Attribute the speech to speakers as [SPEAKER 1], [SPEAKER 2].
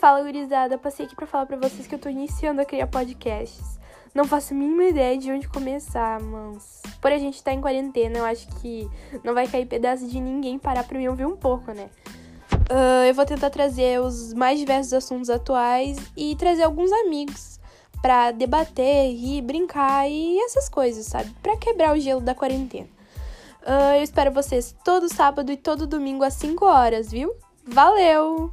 [SPEAKER 1] Fala, gurizada. Passei aqui pra falar pra vocês que eu tô iniciando a criar podcasts. Não faço a mínima ideia de onde começar, mas... Por a gente tá em quarentena, eu acho que não vai cair pedaço de ninguém parar pra me ouvir um pouco, né? Uh, eu vou tentar trazer os mais diversos assuntos atuais e trazer alguns amigos pra debater, rir, brincar e essas coisas, sabe? Pra quebrar o gelo da quarentena. Uh, eu espero vocês todo sábado e todo domingo às 5 horas, viu? Valeu!